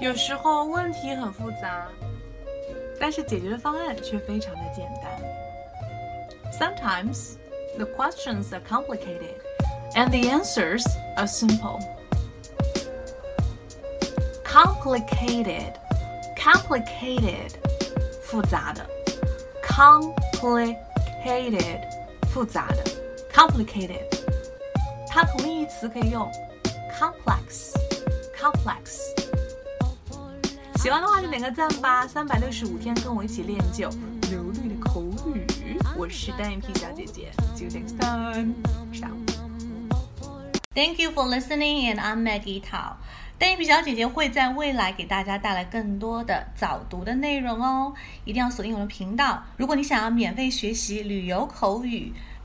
有时候问题很复杂，但是解决的方案却非常的简单。Sometimes the questions are complicated and the answers are simple. Complicated, complicated，复杂的，complicated，复杂的，complicated，它同义词可以用 complex，complex。 喜欢的话就点个赞吧！三百六十五天跟我一起练就流利的口语。我是单眼皮小姐姐，See you next time. Ciao. Thank you for listening, and I'm Maggie Tao. 单眼皮小姐姐会在未来给大家带来更多的早读的内容哦，一定要锁定我的频道。如果你想要免费学习旅游口语、